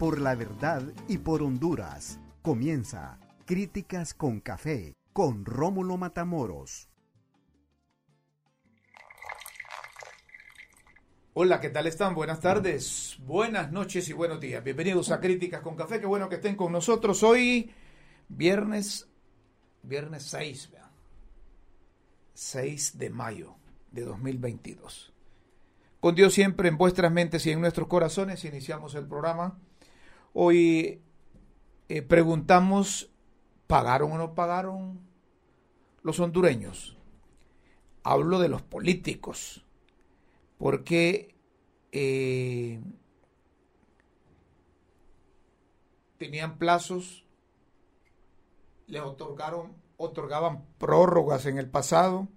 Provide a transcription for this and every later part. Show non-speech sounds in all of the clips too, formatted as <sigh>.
por la verdad y por Honduras. Comienza Críticas con Café con Rómulo Matamoros. Hola, ¿qué tal están? Buenas tardes, buenas noches y buenos días. Bienvenidos a Críticas con Café. Qué bueno que estén con nosotros hoy, viernes, viernes 6, 6 de mayo de 2022. Con Dios siempre en vuestras mentes y en nuestros corazones iniciamos el programa. Hoy eh, preguntamos, ¿pagaron o no pagaron los hondureños? Hablo de los políticos, porque eh, tenían plazos, les otorgaron, otorgaban prórrogas en el pasado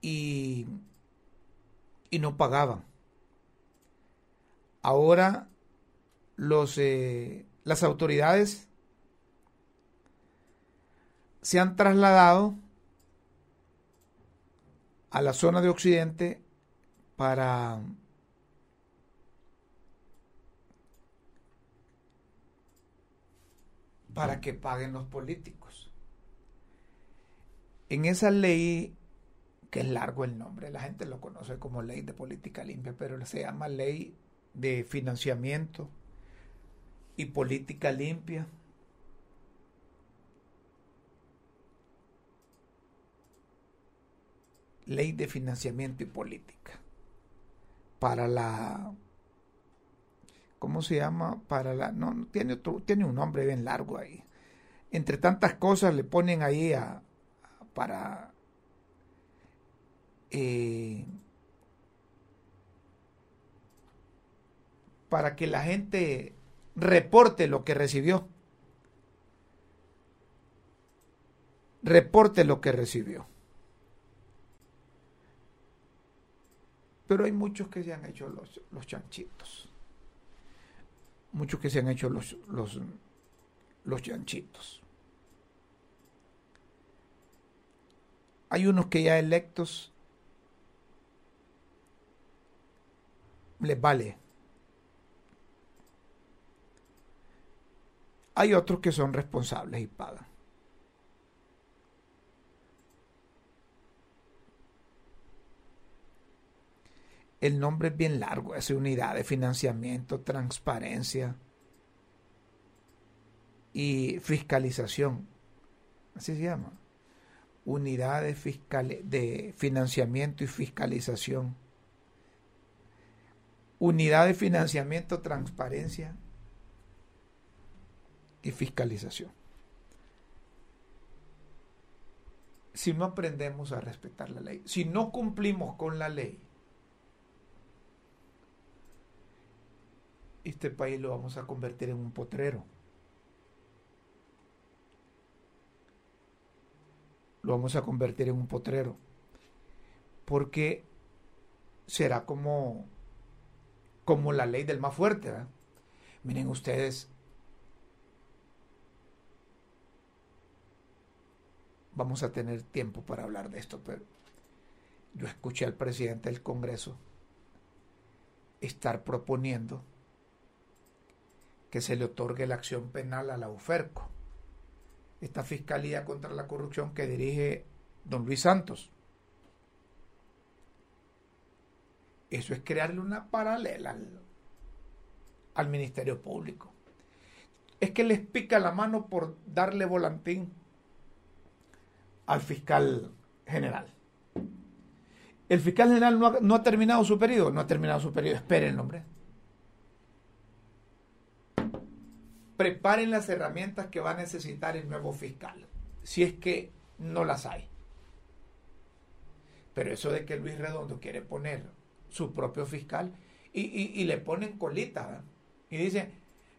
y, y no pagaban. Ahora los, eh, las autoridades se han trasladado a la zona de Occidente para para que paguen los políticos. En esa ley que es largo el nombre, la gente lo conoce como ley de política limpia, pero se llama ley de financiamiento y política limpia. Ley de financiamiento y política. Para la ¿cómo se llama? Para la no tiene otro, tiene un nombre bien largo ahí. Entre tantas cosas le ponen ahí a, para eh, para que la gente reporte lo que recibió. Reporte lo que recibió. Pero hay muchos que se han hecho los, los chanchitos. Muchos que se han hecho los, los, los chanchitos. Hay unos que ya electos les vale. Hay otros que son responsables y pagan. El nombre es bien largo, es unidad de financiamiento, transparencia y fiscalización. Así se llama. Unidad de, de financiamiento y fiscalización unidad de financiamiento, transparencia y fiscalización. Si no aprendemos a respetar la ley, si no cumplimos con la ley, este país lo vamos a convertir en un potrero. Lo vamos a convertir en un potrero. Porque será como como la ley del más fuerte. Miren ustedes, vamos a tener tiempo para hablar de esto, pero yo escuché al presidente del Congreso estar proponiendo que se le otorgue la acción penal a la UFERCO, esta Fiscalía contra la Corrupción que dirige don Luis Santos. Eso es crearle una paralela al, Ministerio Público. Es que les pica la mano por darle volantín al fiscal general. El fiscal general no ha, no ha, terminado su periodo, no ha terminado su periodo, esperen, hombre. Preparen las herramientas que va a necesitar el nuevo fiscal, si es que no las hay. Pero eso de que Luis Redondo quiere poner su propio fiscal, y, le ponen colita, y dice,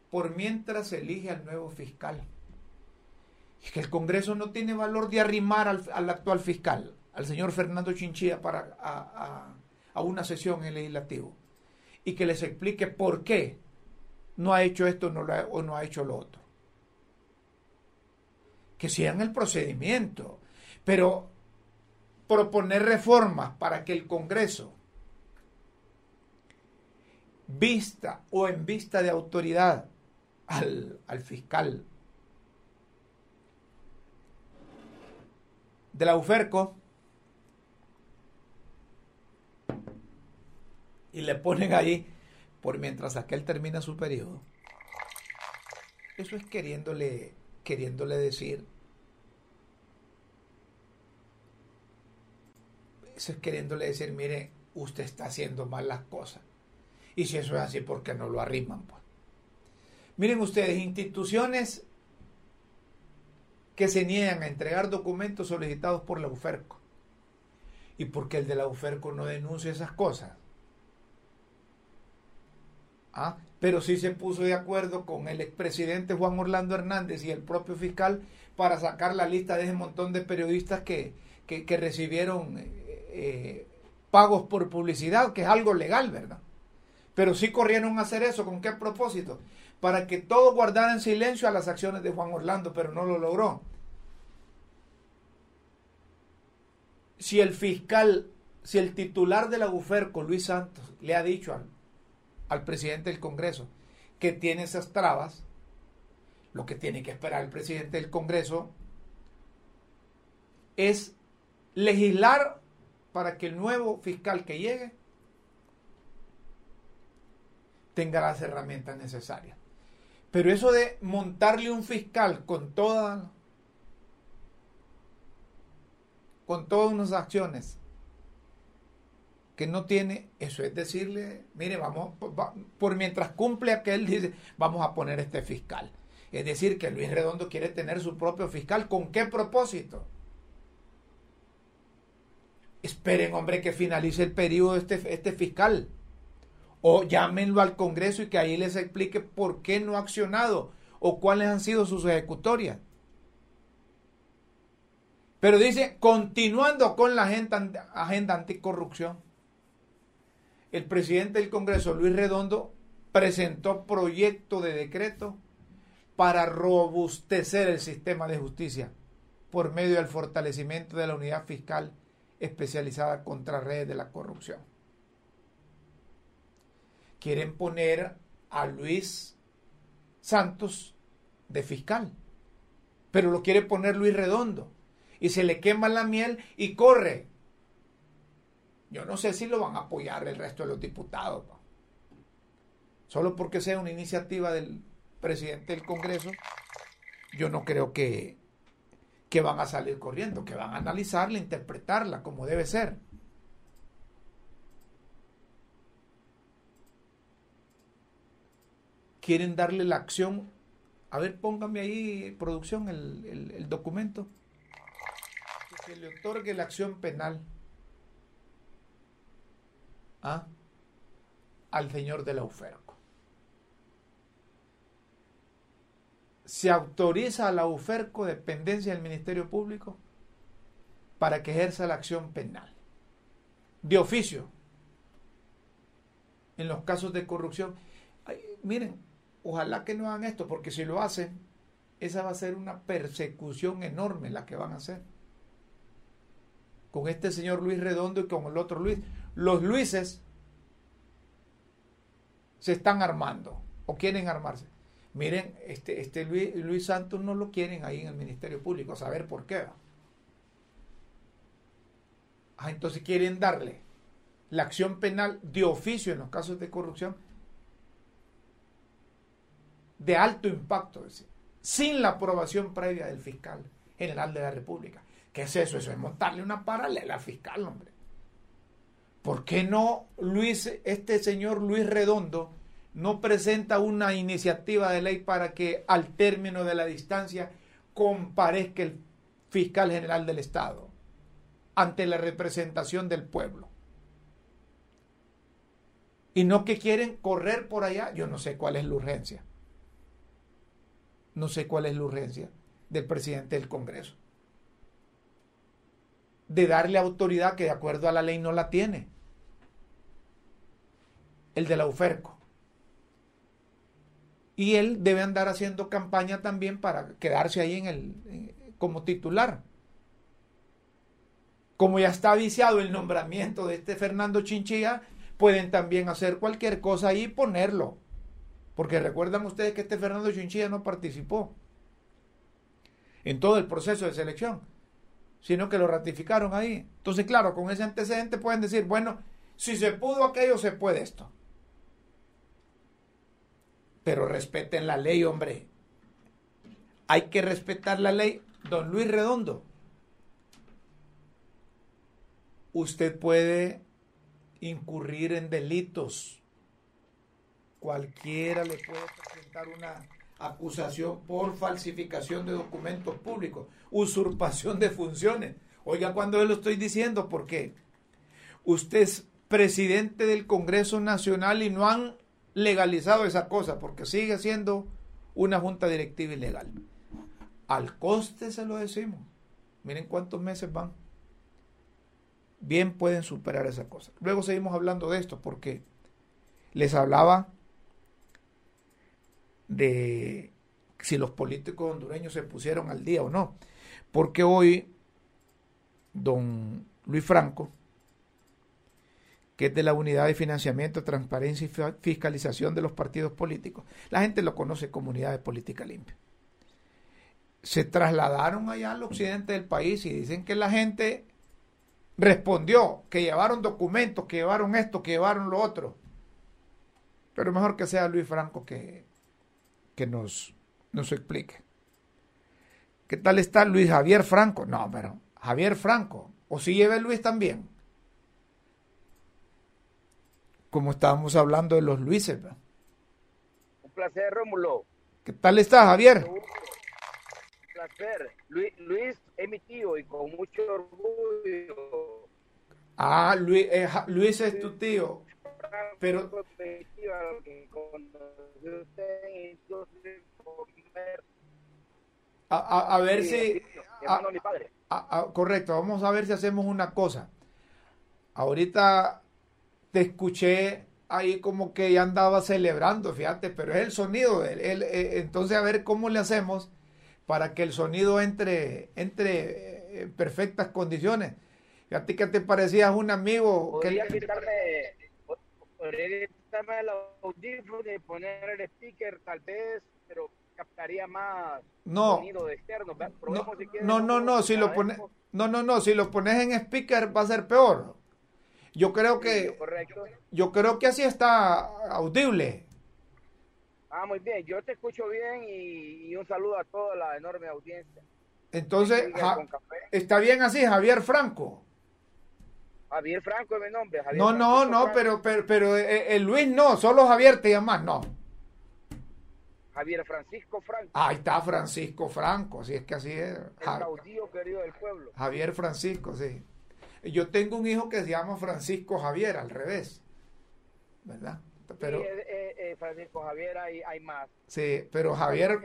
por mientras elige al nuevo fiscal. Es que el Congreso no tiene valor de arrimar al, actual fiscal, al señor Fernando Chinchilla, para, a, una sesión en legislativo, y que les explique por qué no ha hecho esto no o no ha hecho lo otro. Que sigan el procedimiento, pero proponer reformas para que el Congreso vista o en vista de autoridad al, al fiscal de la y le ponen ahí por mientras aquel termina su periodo. Eso es queriéndole, queriéndole decir, eso es queriéndole decir, mire, usted está haciendo mal las cosas. Y si eso es así, ¿por qué no lo arriman? Pues? Miren ustedes, instituciones que se niegan a entregar documentos solicitados por la UFERCO. ¿Y por qué el de la UFERCO no denuncia esas cosas? ¿Ah? Pero sí se puso de acuerdo con el expresidente Juan Orlando Hernández y el propio fiscal para sacar la lista de ese montón de periodistas que, que, recibieron eh, eh, pagos por publicidad, que es algo legal, ¿verdad? Pero sí corrieron a hacer eso. ¿Con qué propósito? Para que todos guardaran silencio a las acciones de Juan Orlando, pero no lo logró. Si el fiscal, si el titular de la UFERCO, Luis Santos, le ha dicho al, al presidente del Congreso que tiene esas trabas, lo que tiene que esperar el presidente del Congreso es legislar para que el nuevo fiscal que llegue tenga las herramientas necesarias. Pero eso de montarle un fiscal con todas con todas unas acciones que no tiene, eso es decirle, mire, vamos, por mientras cumple aquel, dice, vamos a poner este fiscal. Es decir, que Luis Redondo quiere tener su propio fiscal. ¿Con qué propósito? Esperen, hombre, que finalice el periodo este, este fiscal. O llámenlo al Congreso y que ahí les explique por qué no ha accionado o cuáles han sido sus ejecutorias. Pero dice, continuando con la agenda, anticorrupción, el presidente del Congreso, Luis Redondo, presentó proyecto de decreto para robustecer el sistema de justicia por medio del fortalecimiento de la unidad fiscal especializada contra redes de la corrupción. Quieren poner a Luis Santos de fiscal, pero lo quiere poner Luis Redondo y se le quema la miel y corre. Yo no sé si lo van a apoyar el resto de los diputados. Solo porque sea una iniciativa del presidente del Congreso, yo no creo que, que van a salir corriendo, que van a analizarla, interpretarla como debe ser. quieren darle la acción. A ver, póngame ahí, producción, el, documento. Que le otorgue la acción penal ¿ah? al señor de la UFERCO. Se autoriza a la UFERCO, dependencia del Ministerio Público, para que ejerza la acción penal. De oficio. En los casos de corrupción. miren, Ojalá que no hagan esto, porque si lo hacen, esa va a ser una persecución enorme la que van a hacer. Con este señor Luis Redondo y con el otro Luis. Los Luises se están armando o quieren armarse. Miren, este, este Luis, Santos no lo quieren ahí en el Ministerio Público, saber por qué. Ah, entonces quieren darle la acción penal de oficio en los casos de corrupción de alto impacto, sin la aprobación previa del fiscal general de la República. ¿Qué es eso? Eso es montarle una paralela al fiscal, hombre. ¿Por qué no Luis, este señor Luis Redondo, no presenta una iniciativa de ley para que al término de la distancia comparezca el fiscal general del Estado ante la representación del pueblo? Y no que quieren correr por allá, yo no sé cuál es la urgencia no sé cuál es la urgencia del presidente del Congreso. De darle autoridad que de acuerdo a la ley no la tiene. El de la UFERCO. Y él debe andar haciendo campaña también para quedarse ahí en el, como titular. Como ya está viciado el nombramiento de este Fernando Chinchilla, pueden también hacer cualquier cosa y ponerlo. Porque recuerdan ustedes que este Fernando Chinchilla no participó en todo el proceso de selección, sino que lo ratificaron ahí. Entonces, claro, con ese antecedente pueden decir, bueno, si se pudo aquello, se puede esto. Pero respeten la ley, hombre. Hay que respetar la ley. Don Luis Redondo, usted puede incurrir en delitos. Cualquiera le puede presentar una acusación por falsificación de documentos públicos, usurpación de funciones. Oiga, cuando yo lo estoy diciendo, porque usted es presidente del Congreso Nacional y no han legalizado esa cosa, porque sigue siendo una junta directiva ilegal. Al coste se lo decimos. Miren cuántos meses van. Bien pueden superar esa cosa. Luego seguimos hablando de esto, porque les hablaba de si los políticos hondureños se pusieron al día o no. Porque hoy don Luis Franco, que es de la Unidad de Financiamiento, Transparencia y Fiscalización de los Partidos Políticos, la gente lo conoce como Unidad de Política Limpia. Se trasladaron allá al occidente del país y dicen que la gente respondió, que llevaron documentos, que llevaron esto, que llevaron lo otro. Pero mejor que sea Luis Franco que, que nos, nos explique. ¿Qué tal está Luis Javier Franco? No, pero Javier Franco. ¿O si lleva Luis también? Como estábamos hablando de los Luises. Un placer, Rómulo. ¿Qué tal está, Javier? Un placer. Luis, Luis es mi tío y con mucho orgullo. Ah, Luis, eh, Luis es tu tío. Pero a, a, ver si correcto vamos a ver si hacemos una cosa. Ahorita te escuché ahí como que ya andaba celebrando fíjate pero es el sonido eh, entonces a ver cómo le hacemos para que el sonido entre entre en perfectas condiciones. Fíjate que te parecías un amigo que podría quitarme el audífono y poner el speaker tal vez, pero captaría más no, sonido de externo. No, no, no, no, si lo pones, no, no, no, si lo pones en speaker va a ser peor. Yo creo que, yo creo que así está audible. Ah, muy bien, yo te escucho bien y, un saludo a toda la enorme audiencia. Entonces, está bien así, Javier Franco. Javier Franco es mi nombre. no, no, no, pero, pero, pero eh, el Luis no, solo Javier te llamas, no. Javier Francisco Franco. Ahí está Francisco Franco, así es que así es. El caudillo querido del pueblo. Javier Francisco, sí. Yo tengo un hijo que se llama Francisco Javier, al revés. ¿Verdad? Pero, sí, eh, eh, Francisco Javier hay, hay, más. Sí, pero Javier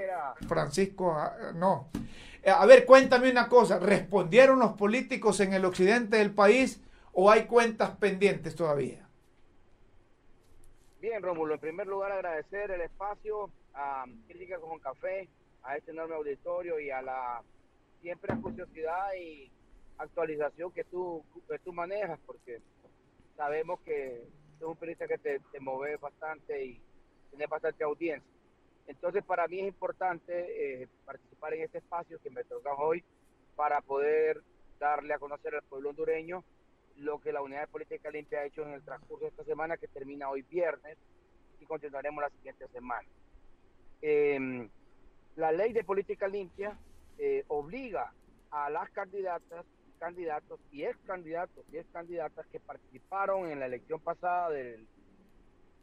Francisco, ah, no. A ver, cuéntame una cosa. ¿Respondieron los políticos en el occidente del país o hay cuentas pendientes todavía? Bien, Rómulo, en primer lugar agradecer el espacio a Crítica con Café, a este enorme auditorio y a la siempre curiosidad y actualización que tú, que tú manejas, porque sabemos que es un periodista que te, te mueve bastante y tiene bastante audiencia. Entonces, para mí es importante eh, participar en este espacio que me toca hoy para poder darle a conocer al pueblo hondureño lo que la Unidad de Política Limpia ha hecho en el transcurso de esta semana, que termina hoy viernes, y continuaremos la siguiente semana. Em, la ley de política limpia eh, obliga a las candidatas, candidatos y ex candidatos y ex candidatas que participaron en la elección pasada del,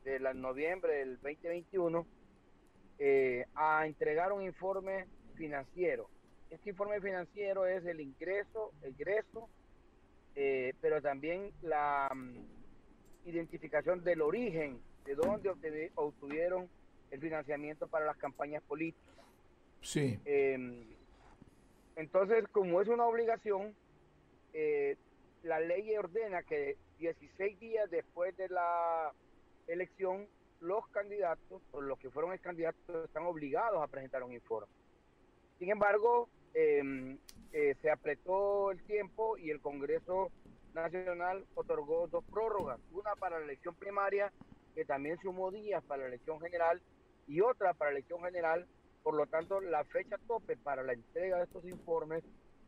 de la noviembre del 2021 eh, a entregar un informe financiero. Este informe financiero es el ingreso, egreso eh, pero también la mm, identificación del origen, de dónde obtuvieron el financiamiento para las campañas políticas. Sí. Em, entonces, como es una obligación, eh, la ley ordena que 16 días después de la elección, los candidatos o los que fueron candidatos están obligados a presentar un informe. Sin embargo, em, eh, se apretó el tiempo y el Congreso Nacional otorgó dos prórrogas, una para la elección primaria, que también sumó días para la elección general, y otra para la elección general. Por lo tanto, la fecha tope para la entrega de estos informes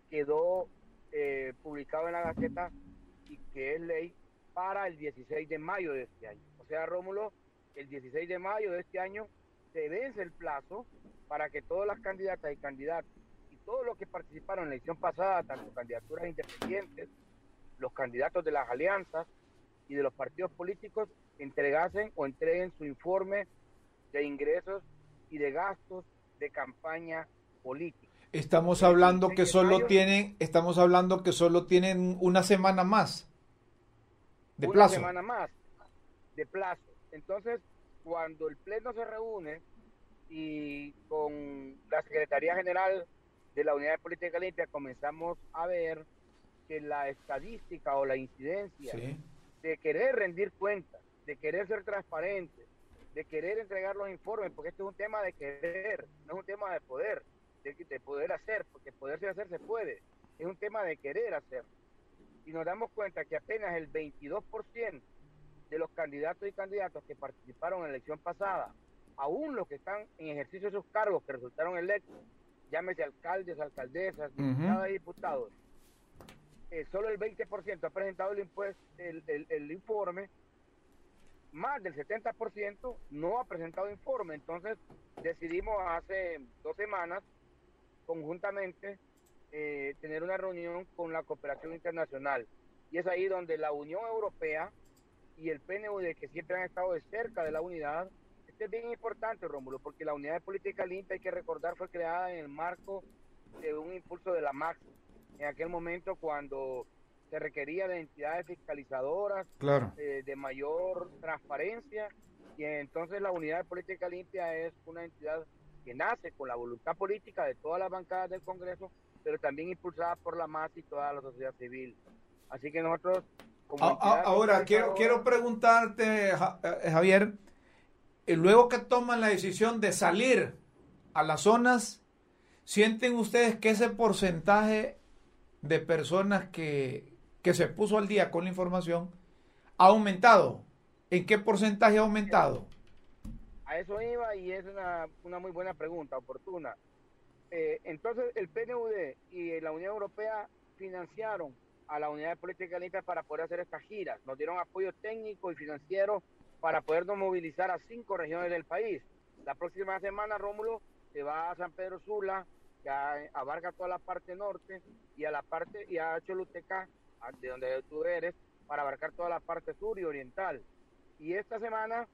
quedó eh, publicado en la Gaceta y que es ley para el 16 de mayo de este año. O sea, Rómulo, el 16 de mayo de este año se vence el plazo para que todas las candidatas y candidatos todos los que participaron en la elección pasada, tanto candidaturas independientes, los candidatos de las alianzas y de los partidos políticos, entregasen o entreguen su informe de ingresos y de gastos de campaña política. Estamos hablando que solo tienen, estamos hablando que solo tienen una semana más de plazo. Una semana más de plazo. Entonces, cuando el pleno se reúne y con la Secretaría General de la Unidad de Política Limpia comenzamos a ver que la estadística o la incidencia de querer rendir cuentas, de querer ser transparente, de querer entregar los informes, porque esto es un tema de querer, no es un tema de poder, de, poder hacer, porque poderse hacer se puede, es un tema de querer hacer. Y nos damos cuenta que apenas el 22% de los candidatos y candidatos que participaron en la elección pasada, aún los que están en ejercicio de sus cargos que resultaron electos, llámese alcaldes, alcaldesas, diputados y diputados, eh, solo el 20% ha presentado el, impuesto, el, el, informe, más del 70% no ha presentado informe. Entonces decidimos hace dos semanas conjuntamente eh, tener una reunión con la cooperación internacional. Y es ahí donde la Unión Europea y el PNUD, que siempre han estado de cerca de la unidad, este es bien importante, Rómulo, porque la unidad de política limpia, hay que recordar, fue creada en el marco de un impulso de la MAX, en aquel momento cuando se requería de entidades fiscalizadoras, claro. Eh, de mayor transparencia, y entonces la unidad de política limpia es una entidad que nace con la voluntad política de todas las bancadas del Congreso, pero también impulsada por la MAS y toda la sociedad civil. Así que nosotros... ahora, quiero, quiero preguntarte, eh, Javier, eh, luego que toman la decisión de salir a las zonas, ¿sienten ustedes que ese porcentaje de personas que, se puso al día con la información ha aumentado? ¿En qué porcentaje ha aumentado? A eso iba y es una, una muy buena pregunta, oportuna. Eh, entonces el PNUD y la Unión Europea financiaron a la Unidad de Política Limpia para poder hacer estas giras. Nos dieron apoyo técnico y financiero para podernos movilizar a cinco regiones del país. La próxima semana, Rómulo, se va a San Pedro Sula, que abarca toda la parte norte, y a la parte, y a Choluteca, de donde tú eres, para abarcar toda la parte sur y oriental. Y esta semana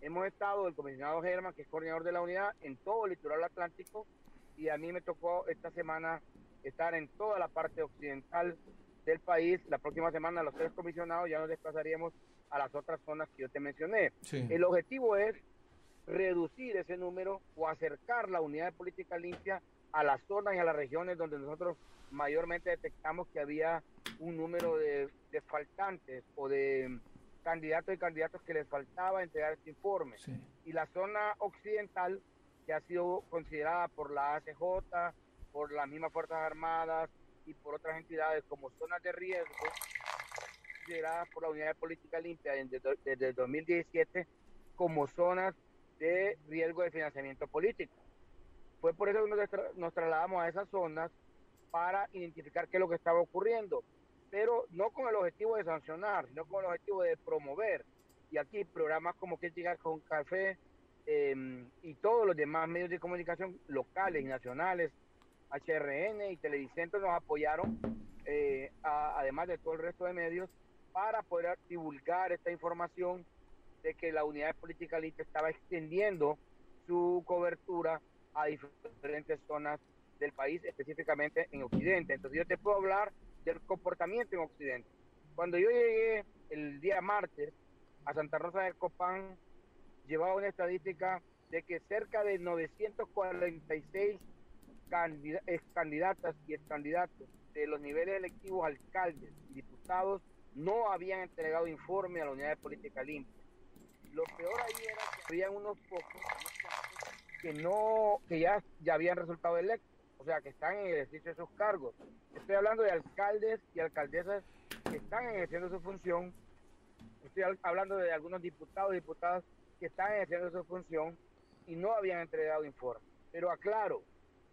hemos estado, el comisionado Germán, que es coordinador de la unidad, en todo el litoral atlántico, y a mí me tocó esta semana estar en toda la parte occidental del país. La próxima semana los tres comisionados ya nos desplazaríamos a las otras zonas que yo te mencioné. El objetivo es reducir ese número o acercar la unidad de política limpia a las zonas y a las regiones donde nosotros mayormente detectamos que había un número de, faltantes o de candidatos y candidatos que les faltaba entregar este informe. Y la zona occidental, que ha sido considerada por la ACJ, por las mismas Fuerzas Armadas y por otras entidades como zonas de riesgo, consideradas por la Unidad de Política Limpia desde, el 2017 como zonas de riesgo de financiamiento político. Fue por eso que nos, trasladamos a esas zonas para identificar qué es lo que estaba ocurriendo, pero no con el objetivo de sancionar, sino con el objetivo de promover. Y aquí programas como Críticas con Café em, y todos los demás medios de comunicación locales y nacionales, HRN y Televicentro nos apoyaron, eh, además de todo el resto de medios, para poder divulgar esta información de que la unidad de política limpia estaba extendiendo su cobertura a diferentes zonas del país, específicamente en Occidente. Entonces yo te puedo hablar del comportamiento en Occidente. Cuando yo llegué el día martes a Santa Rosa del Copán, llevaba una estadística de que cerca de 946 candidatas y candidatos de los niveles electivos alcaldes y diputados no habían entregado informe a la unidad de política limpia. Lo peor ahí era que había unos pocos que no, que ya, ya habían resultado electos. o sea, que están en el ejercicio de sus cargos. Estoy hablando de alcaldes y alcaldesas que están ejerciendo su función. Estoy hablando de algunos diputados y diputadas que están ejerciendo su función y no habían entregado informe. Pero aclaro,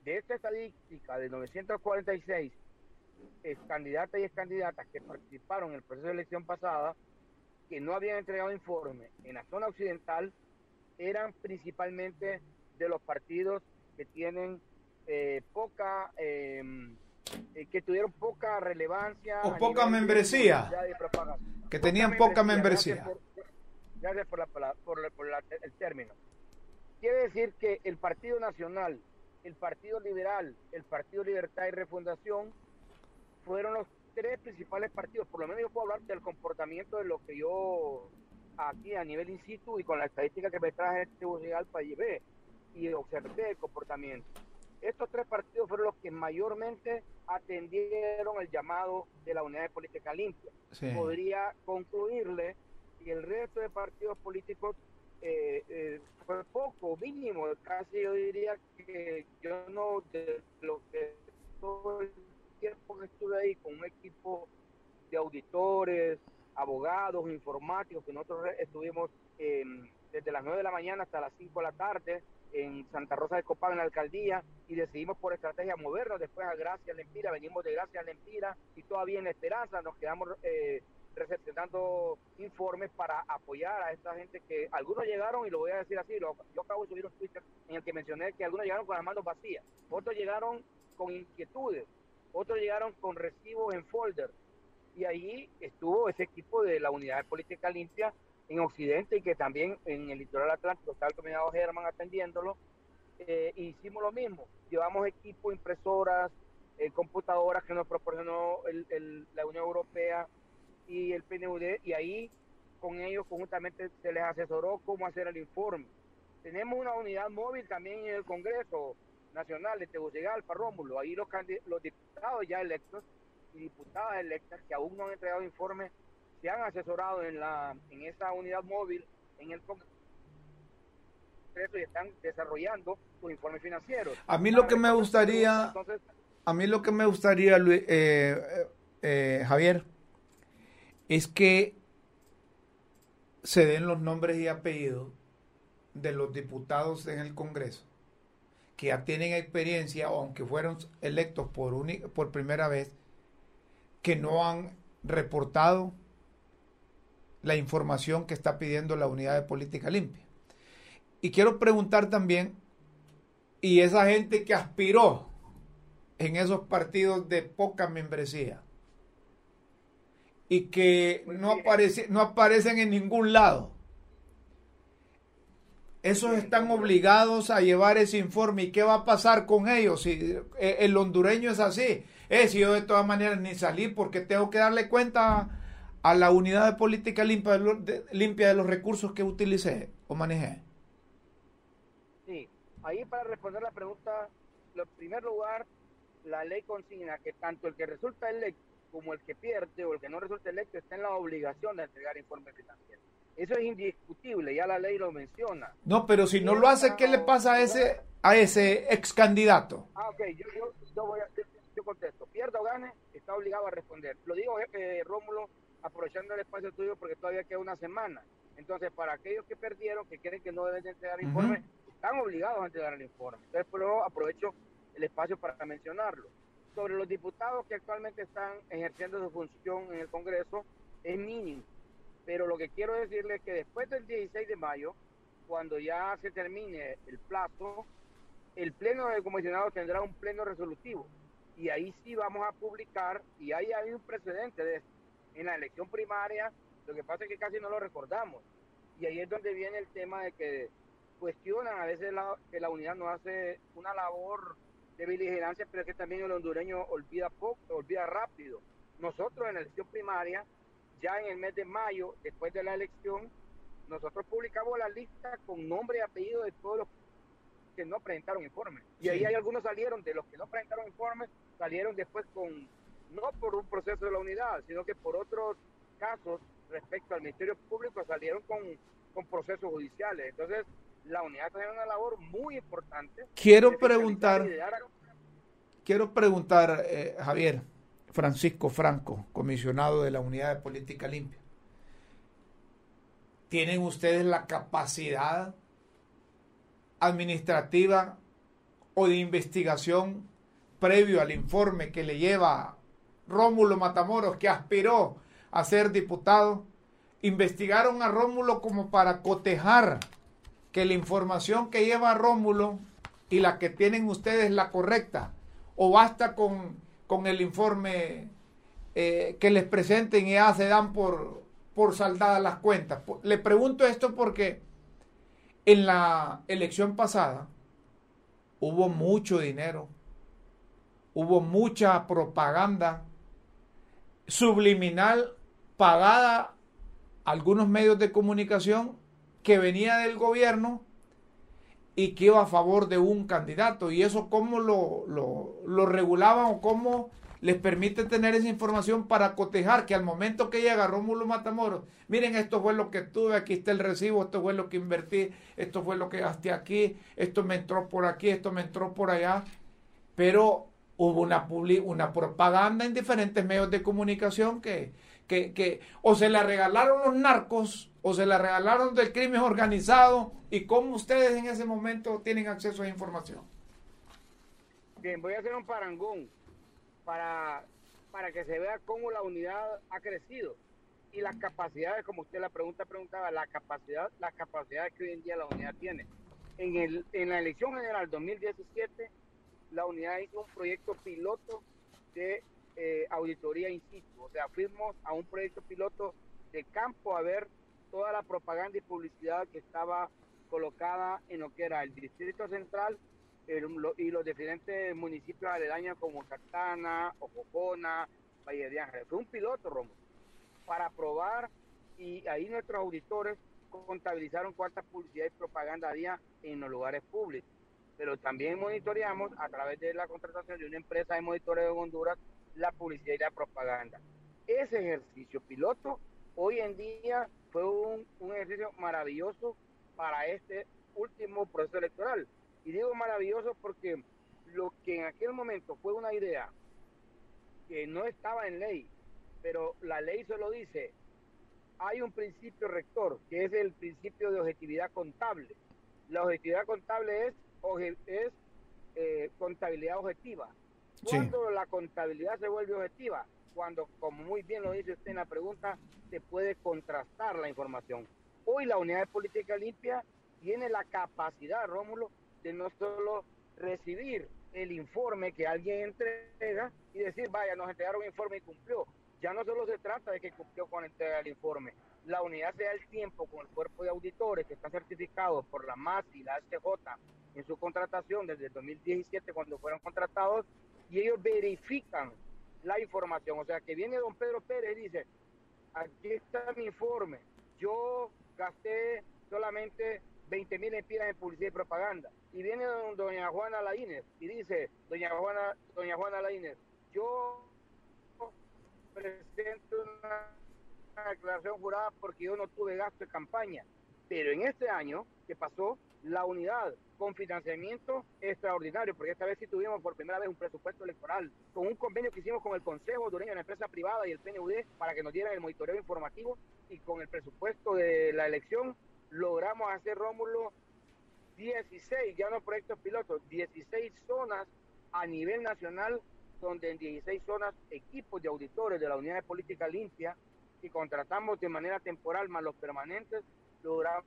de esta estadística de 946 candidatas y candidatas que participaron en el proceso de elección pasada, que no habían entregado informe en la zona occidental, eran principalmente de los partidos que tienen eh, poca, em, eh, que tuvieron poca relevancia. O poca membresía. Que tenían poca membresía. Gracias por, el término. Quiere decir que el Partido Nacional, el Partido Liberal, el Partido Libertad y Refundación fueron los tres principales partidos. Por lo menos yo puedo hablar del comportamiento de lo que yo aquí a nivel in situ y con la estadística que me traje este Tegucigalpa llevé y observé el comportamiento. Estos tres partidos fueron los que mayormente atendieron el llamado de la unidad de política limpia. Podría concluirle que el resto de partidos políticos eh, eh, fue poco, mínimo, casi yo diría que yo no, de lo que todo el tiempo que estuve ahí con un equipo de auditores, abogados, informáticos, que nosotros estuvimos desde las 9 de la mañana hasta las 5 de la tarde en Santa Rosa de Copán, en la alcaldía, y decidimos por estrategia movernos después a Gracia Lempira, venimos de Gracia Lempira y todavía en Esperanza nos quedamos eh, recepcionando informes para apoyar a esta gente que algunos llegaron, y lo voy a decir así, yo acabo de subir un Twitter en el que mencioné que algunos llegaron con las manos vacías, otros llegaron con inquietudes, otros llegaron con recibos en folder, y ahí estuvo ese equipo de la Unidad de Política Limpia en Occidente y que también en el litoral atlántico está el combinado Germán atendiéndolo. Eh, hicimos lo mismo, llevamos equipo, impresoras, eh, computadoras que nos proporcionó la Unión Europea y el PNUD y ahí con ellos conjuntamente se les asesoró cómo hacer el informe. Tenemos una unidad móvil también en el Congreso Nacional de Tegucigalpa, Rómulo, ahí los, los diputados ya electos y diputadas electas que aún no han entregado informes se han asesorado en la en esa unidad móvil en el Congreso y están desarrollando sus informes financieros. A mí lo que me gustaría, a mí lo que me gustaría, eh, eh, Javier, es que se den los nombres y apellidos de los diputados en el Congreso que ya tienen experiencia, aunque fueron electos por, por primera vez, que no han reportado la información que está pidiendo la unidad de política limpia. Y quiero preguntar también, y esa gente que aspiró en esos partidos de poca membresía y que no, aparece, no aparecen en ningún lado, esos están obligados a llevar ese informe. ¿Y qué va a pasar con ellos? Si eh, el hondureño es así. Es si yo de todas maneras ni salí porque tengo que darle cuenta a la unidad de política limpia de, limpia de los recursos que utilicé o manejé. Sí, ahí para responder la pregunta, en primer lugar, la ley consigna que tanto el que resulta electo como el que pierde o el que no resulta electo está en la obligación de entregar informes financieros. Eso es indiscutible, ya la ley lo menciona. No, pero si no lo hace, ¿qué le pasa a ese a ese ex candidato? Ah, ok, yo, yo, voy a, yo, contesto. Pierda o gane, está obligado a responder. Lo digo, eh, Rómulo, aprovechando el espacio tuyo porque todavía queda una semana. Entonces, para aquellos que perdieron, que creen que no deben entregar informe, están obligados a entregar el informe. Entonces, pero aprovecho el espacio para mencionarlo. Sobre los diputados que actualmente están ejerciendo su función en el Congreso, es mínimo pero lo que quiero decirles es que después del 16 de mayo, cuando ya se termine el plazo, el Pleno de Comisionados tendrá un pleno resolutivo. Y ahí sí vamos a publicar, y ahí hay un precedente de En la elección primaria, lo que pasa es que casi no lo recordamos. Y ahí es donde viene el tema de que cuestionan a veces la, que la unidad no hace una labor de vigilancia, pero es que también el hondureño olvida poco, olvida rápido. Nosotros en la elección primaria ya en el mes de mayo, después de la elección, nosotros publicamos la lista con nombre y apellido de todos los que no presentaron informes. Y ahí hay algunos salieron, de los que no presentaron informes, salieron después con, no por un proceso de la unidad, sino que por otros casos respecto al Ministerio Público salieron con, con procesos judiciales. Entonces, la unidad tiene una labor muy importante. Quiero preguntar, quiero preguntar, eh, Javier, Francisco Franco, comisionado de la Unidad de Política Limpia. ¿Tienen ustedes la capacidad administrativa o de investigación previo al informe que le lleva Rómulo Matamoros, que aspiró a ser diputado? Investigaron a Rómulo como para cotejar que la información que lleva Rómulo y la que tienen ustedes la correcta, o basta con, con el informe eh, que les presenten y ya se dan por, por saldadas las cuentas. Le pregunto esto porque en la elección pasada hubo mucho dinero, hubo mucha propaganda subliminal pagada a algunos medios de comunicación que venía del gobierno y que iba a favor de un candidato. Y eso cómo lo, lo, regulaban o cómo les permite tener esa información para cotejar que al momento que llega Rómulo Matamoros, miren, esto fue lo que tuve, aquí está el recibo, esto fue lo que invertí, esto fue lo que gasté aquí, esto me entró por aquí, esto me entró por allá, pero hubo una, una propaganda en diferentes medios de comunicación que, que, que o se la regalaron los narcos o se la regalaron del crimen organizado y cómo ustedes en ese momento tienen acceso a información. Bien, voy a hacer un parangón para, para que se vea cómo la unidad ha crecido y las capacidades, como usted la pregunta preguntaba, la capacidad, las capacidades que hoy en día la unidad tiene. En, el, en la elección general 2017, la unidad hizo un proyecto piloto de eh, auditoría in situ, o sea, fuimos a un proyecto piloto de campo a ver toda la propaganda y publicidad que estaba colocada en lo que era el Distrito Central y los diferentes municipios aledaños como Santana, Ojojona, Valle de Ángeles. Fue un piloto, Romo, para probar y ahí nuestros auditores contabilizaron cuánta publicidad y propaganda había en los lugares públicos. Pero también monitoreamos a través de la contratación de una empresa de monitoreo de Honduras la publicidad y la propaganda. Ese ejercicio piloto hoy en día fue un, un ejercicio maravilloso para este último proceso electoral y digo maravilloso porque lo que en aquel momento fue una idea que no estaba en ley, pero la ley solo dice, hay un principio rector, que es el principio de objetividad contable. La objetividad contable es, eh, contabilidad objetiva. Cuando la contabilidad se vuelve objetiva, cuando, como muy bien lo dice usted en la pregunta, se puede contrastar la información. Hoy la unidad de política limpia tiene la capacidad, Rómulo, de no solo recibir el informe que alguien entrega y decir, vaya, nos entregaron un informe y cumplió. Ya no solo se trata de que cumplió con entrega el informe. La unidad se da el tiempo con el cuerpo de auditores que está certificado por la MAS y la HJ en su contratación desde el 2017 cuando fueron contratados y ellos verifican la información. O sea, que viene don Pedro Pérez y dice, aquí está mi informe, yo gasté solamente 20 mil empiras en publicidad y propaganda. Y viene doña Juana Laínez y dice, doña Juana, doña Juana Laínez, yo presento una declaración jurada porque yo no tuve gasto de campaña. Pero en este año que pasó, la unidad con financiamiento extraordinario, porque esta vez sí tuvimos por primera vez un presupuesto electoral, con un convenio que hicimos con el Consejo de la empresa privada y el PNUD para que nos dieran el monitoreo informativo y con el presupuesto de la elección logramos hacer, Rómulo, 16, ya no proyectos pilotos, 16 zonas a nivel nacional, donde en 16 zonas equipos de auditores de la Unidad de Política Limpia y contratamos de manera temporal más los permanentes, logramos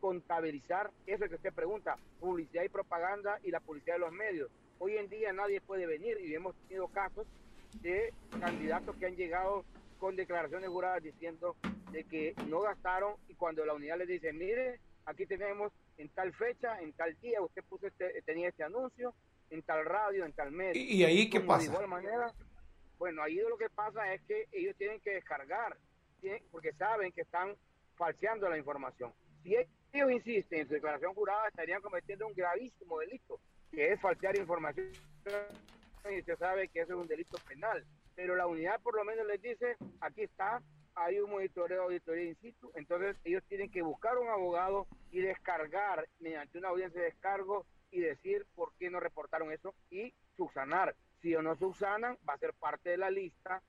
contabilizar eso que usted pregunta, publicidad y propaganda y la publicidad de los medios. Hoy en día nadie puede venir y hemos tenido casos de candidatos que han llegado con declaraciones juradas diciendo de que no gastaron y cuando la unidad les dice, mire, aquí tenemos en tal fecha, en tal día, usted puso este, tenía este anuncio, en tal radio, en tal medio. ¿Y, ahí qué pasa? De igual manera, bueno, ahí lo que pasa es que ellos tienen que descargar, porque saben que están falseando la información. Si ellos insisten en su declaración jurada, estarían cometiendo un gravísimo delito, que es falsear información. Y se sabe que eso es un delito penal pero la unidad por lo menos les dice, aquí está, hay un monitoreo auditoría in situ, entonces ellos tienen que buscar un abogado y descargar mediante una audiencia de descargo y decir por qué no reportaron eso y subsanar. Si o no subsanan, va a ser parte de la lista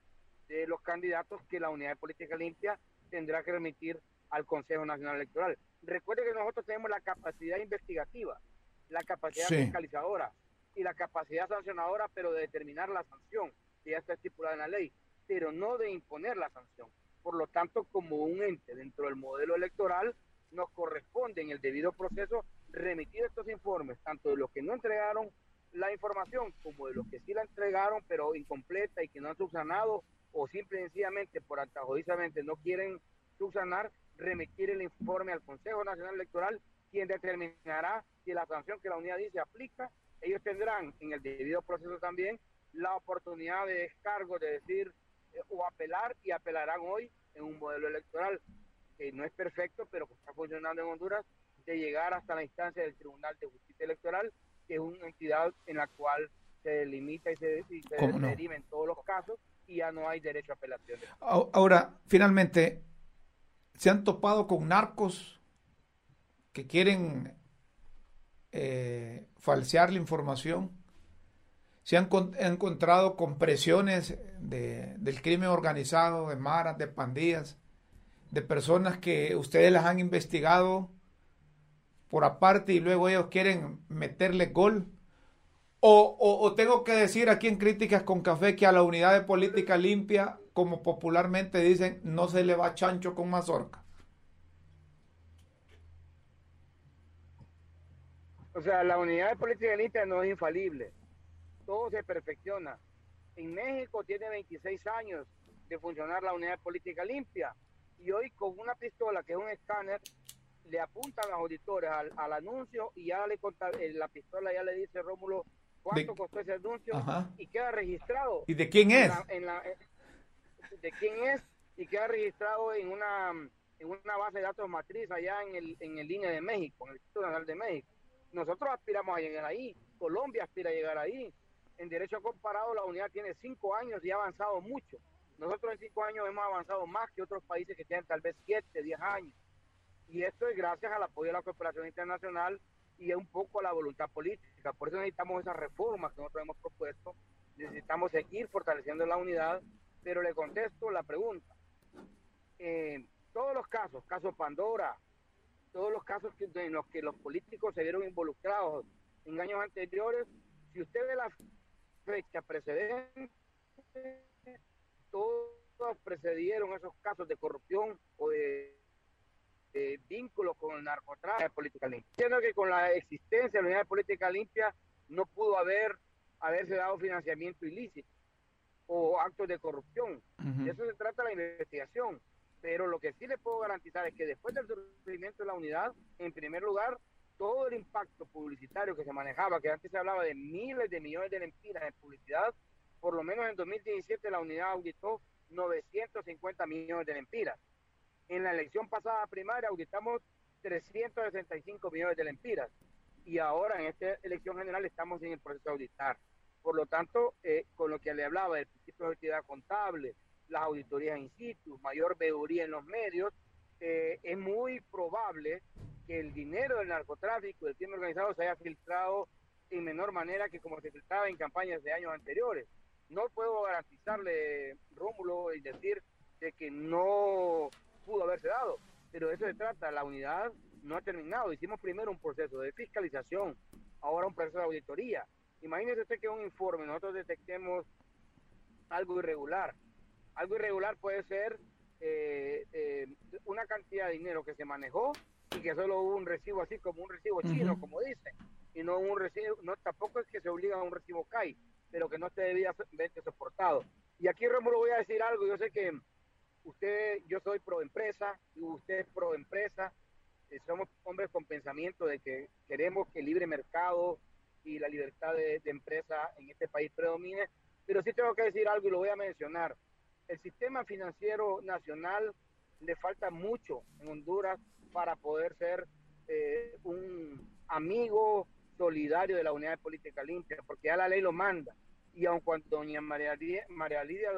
de los candidatos que la Unidad de Política Limpia tendrá que remitir al Consejo Nacional Electoral. Recuerde que nosotros tenemos la capacidad investigativa, la capacidad fiscalizadora y la capacidad sancionadora, pero de determinar la sanción, que ya está estipulada en la ley, pero no de imponer la sanción. Por lo tanto, como un ente dentro del modelo electoral, nos corresponde en el debido proceso remitir estos informes, tanto de los que no entregaron la información como de los que sí la entregaron, pero incompleta y que no han subsanado o simple y sencillamente por antajodizamente no quieren subsanar, remitir el informe al Consejo Nacional Electoral, quien determinará si la sanción que la unidad dice aplica. Ellos tendrán en el debido proceso también la oportunidad de descargo, de decir o apelar y apelarán hoy en un modelo electoral que no es perfecto, pero que está funcionando en Honduras, de llegar hasta la instancia del Tribunal de Justicia Electoral, que es una entidad en la cual se limita y se, y se en todos los casos y ya no hay derecho a apelación. Ahora, finalmente, ¿se han topado con narcos que quieren eh, falsear la información? se han, encontrado con presiones de, del crimen organizado, de maras, de pandillas, de personas que ustedes las han investigado por aparte y luego ellos quieren meterle gol. O, tengo que decir aquí en Críticas con Café que a la unidad de política limpia, como popularmente dicen, no se le va chancho con mazorca. O sea, la unidad de política limpia no es infalible todo se perfecciona. En México tiene 26 años de funcionar la unidad de política limpia y hoy con una pistola que es un escáner le apuntan los auditores al, anuncio y ya le conta, eh, la pistola ya le dice Rómulo cuánto costó ese anuncio y queda registrado. ¿Y de quién es? En eh, de quién es y queda registrado en una en una base de datos matriz allá en el en el línea de México, en el Instituto Nacional de México. Nosotros aspiramos a llegar ahí, Colombia aspira a llegar ahí, en derecho comparado la unidad tiene cinco años y ha avanzado mucho. Nosotros en cinco años hemos avanzado más que otros países que tienen tal vez siete, diez años. Y esto es gracias al apoyo de la cooperación internacional y un poco la voluntad política. Por eso necesitamos esas reformas que nosotros hemos propuesto. Necesitamos seguir fortaleciendo la unidad, pero le contesto la pregunta. En todos los casos, caso Pandora, todos los casos en los que los políticos se vieron involucrados en años anteriores, si usted ve la fecha precedente, todos precedieron esos casos de corrupción o de, vínculos con el narcotráfico de política limpia. Entiendo que con la existencia de la unidad de política limpia no pudo haber haberse dado financiamiento ilícito o actos de corrupción. De eso se trata la investigación. Pero lo que sí le puedo garantizar es que después del surgimiento de la unidad, en primer lugar, todo el impacto publicitario que se manejaba, que antes se hablaba de miles de millones de lempiras en publicidad, por lo menos en 2017 la unidad auditó 950 millones de lempiras. En la elección pasada primaria auditamos 365 millones de lempiras y ahora en esta elección general estamos en el proceso de auditar. Por lo tanto, eh, con lo que le hablaba del principio de actividad contable, las auditorías in situ, mayor veeduría en los medios, eh, es muy probable que el dinero del narcotráfico, del crimen organizado, se haya filtrado en menor manera que como se filtraba en campañas de años anteriores. No puedo garantizarle, Rómulo, y decir de que no pudo haberse dado, pero de eso se trata. La unidad no ha terminado. Hicimos primero un proceso de fiscalización, ahora un proceso de auditoría. Imagínese usted que un informe nosotros detectemos algo irregular. Algo irregular puede ser eh, eh, una cantidad de dinero que se manejó y que solo hubo un recibo así como un recibo chino, como dicen, y no un recibo, no tampoco es que se obliga a un recibo CAI, pero que no esté debidamente soportado. Y aquí Rómulo voy a decir algo, yo sé que usted, yo soy pro empresa, usted es pro empresa, eh, somos hombres con pensamiento de que queremos que el libre mercado y la libertad de, de empresa en este país predomine, pero sí tengo que decir algo y lo voy a mencionar. El sistema financiero nacional le falta mucho en Honduras para poder ser eh, un amigo solidario de la unidad de política limpia, porque ya la ley lo manda. Y aun cuando doña María, María Lidia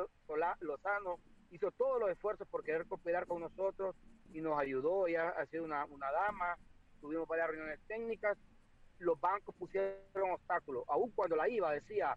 Lozano hizo todos los esfuerzos por querer cooperar con nosotros y nos ayudó, ella ha sido una, una dama, tuvimos varias reuniones técnicas, los bancos pusieron obstáculos, aún cuando la IVA decía...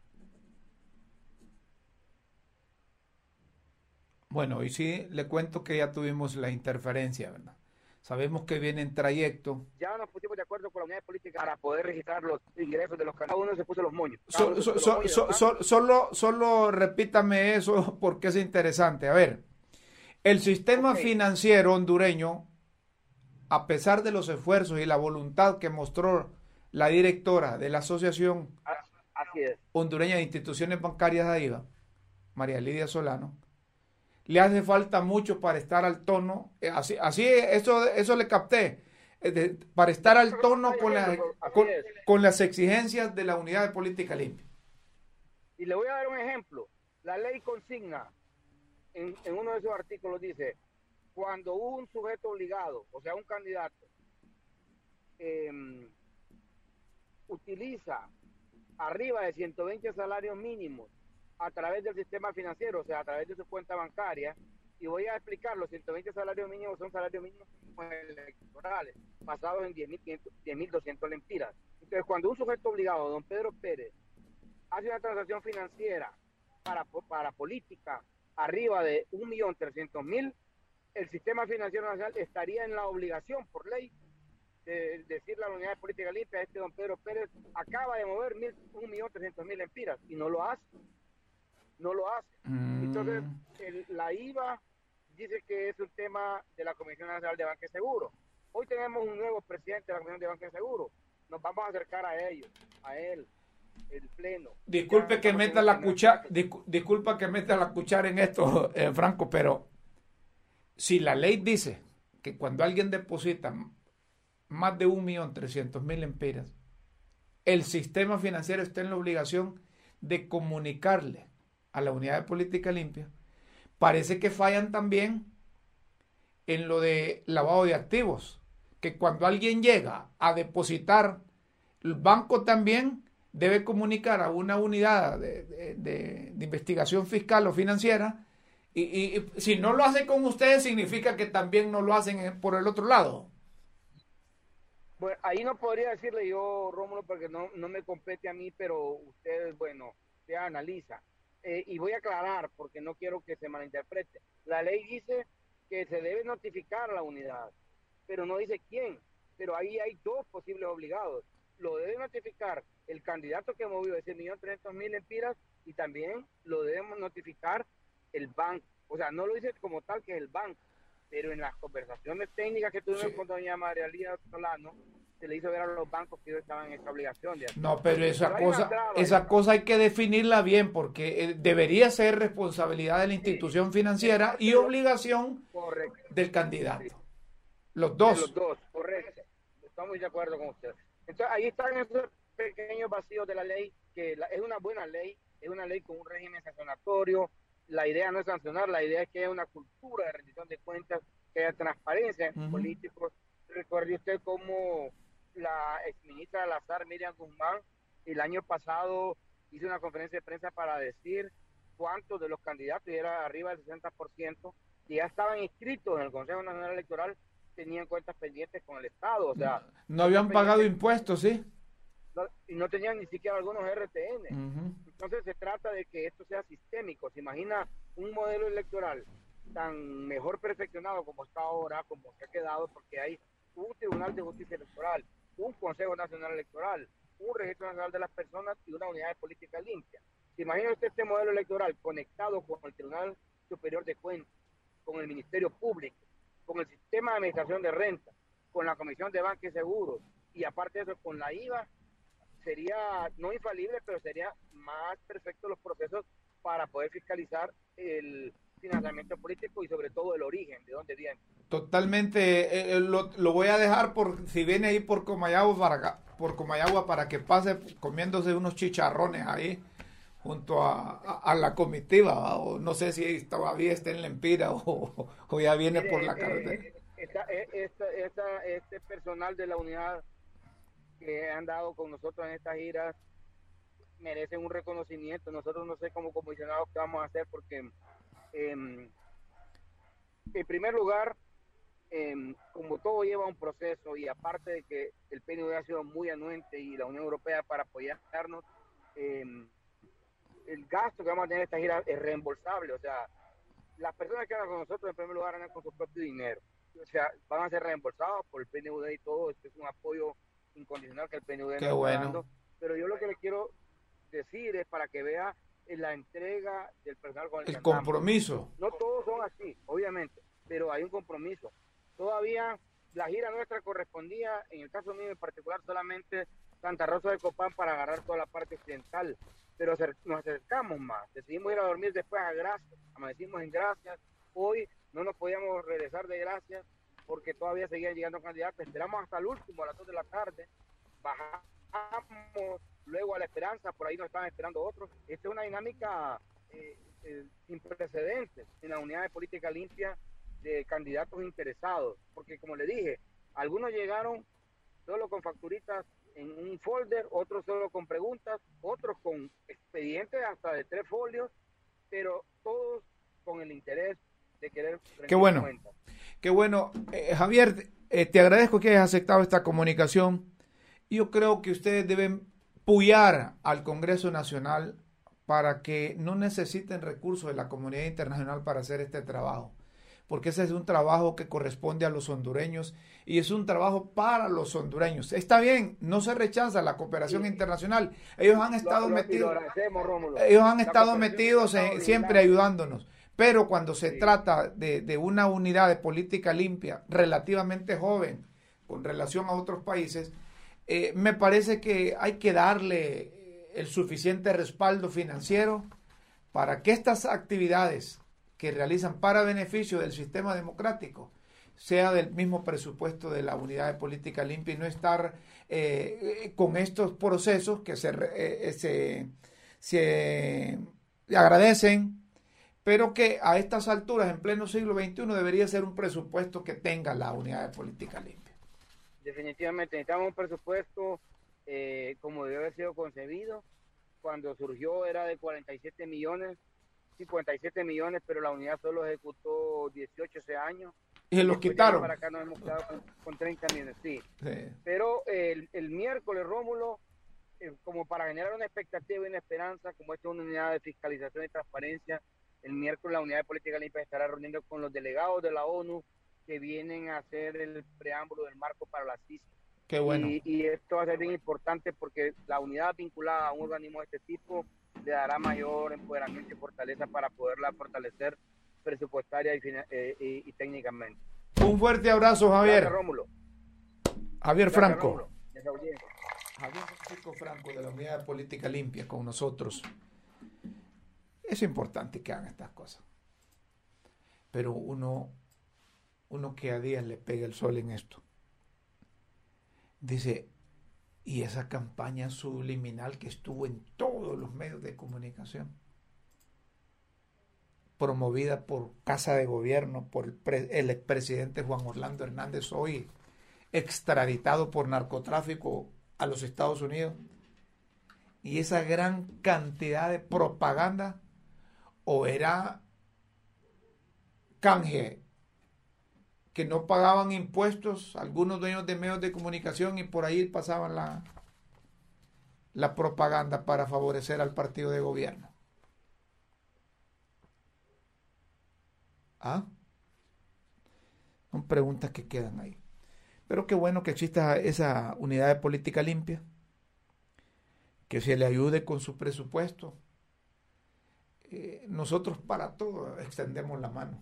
Bueno, y sí, le cuento que ya tuvimos la interferencia, ¿verdad? Sabemos que viene en trayecto. Ya nos pusimos de acuerdo con la unidad política para poder registrar los ingresos de los. Cada uno se puso los moños. solo, solo repítame eso <laughs> porque es interesante. A ver, el sistema financiero hondureño, a pesar de los esfuerzos y la voluntad que mostró la directora de la Asociación Hondureña de Instituciones Bancarias de AIVA, María Lidia Solano, le hace falta mucho para estar al tono, eh, así, así eso, eso le capté, eh, para estar al tono con, con, las exigencias de la unidad de política limpia. Y le voy a dar un ejemplo. La ley consigna, en, uno de esos artículos dice, cuando un sujeto obligado, o sea, un candidato, em, utiliza arriba de 120 salarios mínimos a través del sistema financiero, o sea, a través de su cuenta bancaria, y voy a explicar, los 120 salarios mínimos son salarios mínimos electorales, basados en 10.200 lempiras. Entonces, cuando un sujeto obligado, don Pedro Pérez, hace una transacción financiera para, para política arriba de 1.300.000, el sistema financiero nacional estaría en la obligación por ley de decirle a la unidad de política limpia, este don Pedro Pérez acaba de mover 1.300.000 lempiras y no lo hace no lo hace. Mm. Entonces, la IVA dice que es un tema de la Comisión Nacional de Banca y Seguro. Hoy tenemos un nuevo presidente de la Comisión de Banca y Seguro. Nos vamos a acercar a ellos, a él, el pleno. Disculpe que meta la cuchara, disculpa que meta la cuchara en esto, <laughs> eh, Franco, pero si la ley dice que cuando alguien deposita más de un millón trescientos mil empiras, el sistema financiero está en la obligación de comunicarle a la unidad de política limpia, parece que fallan también en lo de lavado de activos, que cuando alguien llega a depositar, el banco también debe comunicar a una unidad de, investigación fiscal o financiera, y, si no lo hace con ustedes, significa que también no lo hacen por el otro lado. Bueno, ahí no podría decirle yo, Rómulo, porque no, no me compete a mí, pero ustedes, bueno, se analiza. Eh, y voy a aclarar porque no quiero que se malinterprete. La ley dice que se debe notificar a la unidad, pero no dice quién. Pero ahí hay dos posibles obligados. Lo debe notificar el candidato que movió ese millón trescientos mil empiras y también lo debemos notificar el banco. O sea, no lo dice como tal que es el banco, pero en las conversaciones técnicas que tuvimos con doña María Lía Solano, se le hizo ver a los bancos que ellos estaban en esta obligación. De no, pero esa cosa, esa cosa hay que definirla bien porque eh, debería ser responsabilidad de la institución financiera y obligación del candidato. Los dos. los dos, correcto. Estamos de acuerdo con usted. Entonces ahí están esos pequeños vacíos de la ley, que es una buena ley, es una ley con un régimen sancionatorio. La idea no es sancionar, la idea es que haya una cultura de rendición de cuentas, que haya transparencia en políticos. Recuerde usted cómo la exministra del Azar, Miriam Guzmán, el año pasado hizo una conferencia de prensa para decir cuántos de los candidatos, y era arriba del 60%, que ya estaban inscritos en el Consejo Nacional Electoral, tenían cuentas pendientes con el Estado. O sea, no, habían pagado impuestos, ¿sí? y no tenían ni siquiera algunos RTN. Entonces se trata de que esto sea sistémico. Se imagina un modelo electoral tan mejor perfeccionado como está ahora, como se ha quedado, porque hay un Tribunal de Justicia Electoral, un Consejo Nacional Electoral, un Registro Nacional de las Personas y una unidad de política limpia. ¿Se imagina usted este modelo electoral conectado con el Tribunal Superior de Cuentas, con el Ministerio Público, con el Sistema de Administración de Renta, con la Comisión de Banca y Seguros y aparte de eso con la IVA? Sería no infalible, pero sería más perfecto los procesos para poder fiscalizar el financiamiento político y sobre todo el origen, de dónde viene. Totalmente, eh, eh, lo, voy a dejar por si viene ahí por Comayagua para por Comayagua para que pase comiéndose unos chicharrones ahí junto a, la comitiva, o no sé si todavía está en Lempira <laughs> o, o ya viene por la eh, carretera. este personal de la unidad que han dado con nosotros en estas giras merecen un reconocimiento. Nosotros no sé como comisionados qué vamos a hacer porque eh, en primer lugar, em, como todo lleva un proceso y aparte de que el PNUD ha sido muy anuente y la Unión Europea para apoyarnos, em, el gasto que vamos a tener esta gira es reembolsable. O sea, las personas que andan con nosotros en primer lugar andan con su propio dinero. O sea, van a ser reembolsados por el PNUD y todo. Esto es un apoyo incondicional que el PNUD Qué bueno. dando. Pero yo lo que le quiero decir es para que vea la entrega del personal con el, el compromiso. No todos son así, obviamente, pero hay un compromiso. Todavía la gira nuestra correspondía, en el caso mío en particular, solamente Santa Rosa de Copán para agarrar toda la parte occidental, pero nos acercamos más, decidimos ir a dormir después a Gracias, amanecimos en Gracias, hoy no nos podíamos regresar de Gracias porque todavía seguían llegando candidatos, esperamos hasta el último, a las 2 de la tarde, bajamos luego a la esperanza, por ahí nos estaban esperando otros. Esta es una dinámica eh, eh, sin precedentes en la unidad de política limpia de candidatos interesados, porque como le dije, algunos llegaron solo con facturitas en un folder, otros solo con preguntas, otros con expedientes hasta de tres folios, pero todos con el interés de querer... Qué bueno, qué bueno. Eh, Javier, te agradezco que hayas aceptado esta comunicación. Yo creo que ustedes deben puyar al Congreso Nacional para que no necesiten recursos de la comunidad internacional para hacer este trabajo, porque ese es un trabajo que corresponde a los hondureños y es un trabajo para los hondureños. Está bien, no se rechaza la cooperación internacional. Ellos han estado metidos, ellos han estado metidos siempre ayudándonos. Pero cuando se trata de, de una unidad de política limpia relativamente joven con relación a otros países, eh, me parece que hay que darle el suficiente respaldo financiero para que estas actividades que realizan para beneficio del sistema democrático sea del mismo presupuesto de la unidad de política limpia y no estar eh, con estos procesos que se, eh, se, se agradecen, pero que a estas alturas, en pleno siglo XXI, debería ser un presupuesto que tenga la unidad de política limpia definitivamente necesitamos un presupuesto eh, como debe haber sido concebido. Cuando surgió era de 47 millones, 57 millones, pero la unidad solo ejecutó 18 ese año. Y los quitaron. Para acá nos hemos quedado con, 30 millones, sí. Pero el, el, miércoles, Rómulo, eh, como para generar una expectativa y una esperanza, como esta es una unidad de fiscalización y transparencia, el miércoles la unidad de política limpia estará reuniendo con los delegados de la ONU, que vienen a hacer el preámbulo del marco para la CIS. Qué bueno. Y, esto va a ser bien importante porque la unidad vinculada a un organismo de este tipo le dará mayor empoderamiento y fortaleza para poderla fortalecer presupuestaria y, eh, y, técnicamente. Un fuerte abrazo, Javier. Gracias, Rómulo. Javier Franco. Javier Franco Franco de la Unidad de Política Limpia con nosotros. Es importante que hagan estas cosas. Pero uno uno que a día le pega el sol en esto. Dice, y esa campaña subliminal que estuvo en todos los medios de comunicación, promovida por Casa de Gobierno, por el, expresidente Juan Orlando Hernández, hoy extraditado por narcotráfico a los Estados Unidos, y esa gran cantidad de propaganda, o era canje que no pagaban impuestos, algunos dueños de medios de comunicación y por ahí pasaban la, la propaganda para favorecer al partido de gobierno. ¿Ah? Son preguntas que quedan ahí. Pero qué bueno que exista esa unidad de política limpia, que se le ayude con su presupuesto. Eh, nosotros para todo extendemos la mano,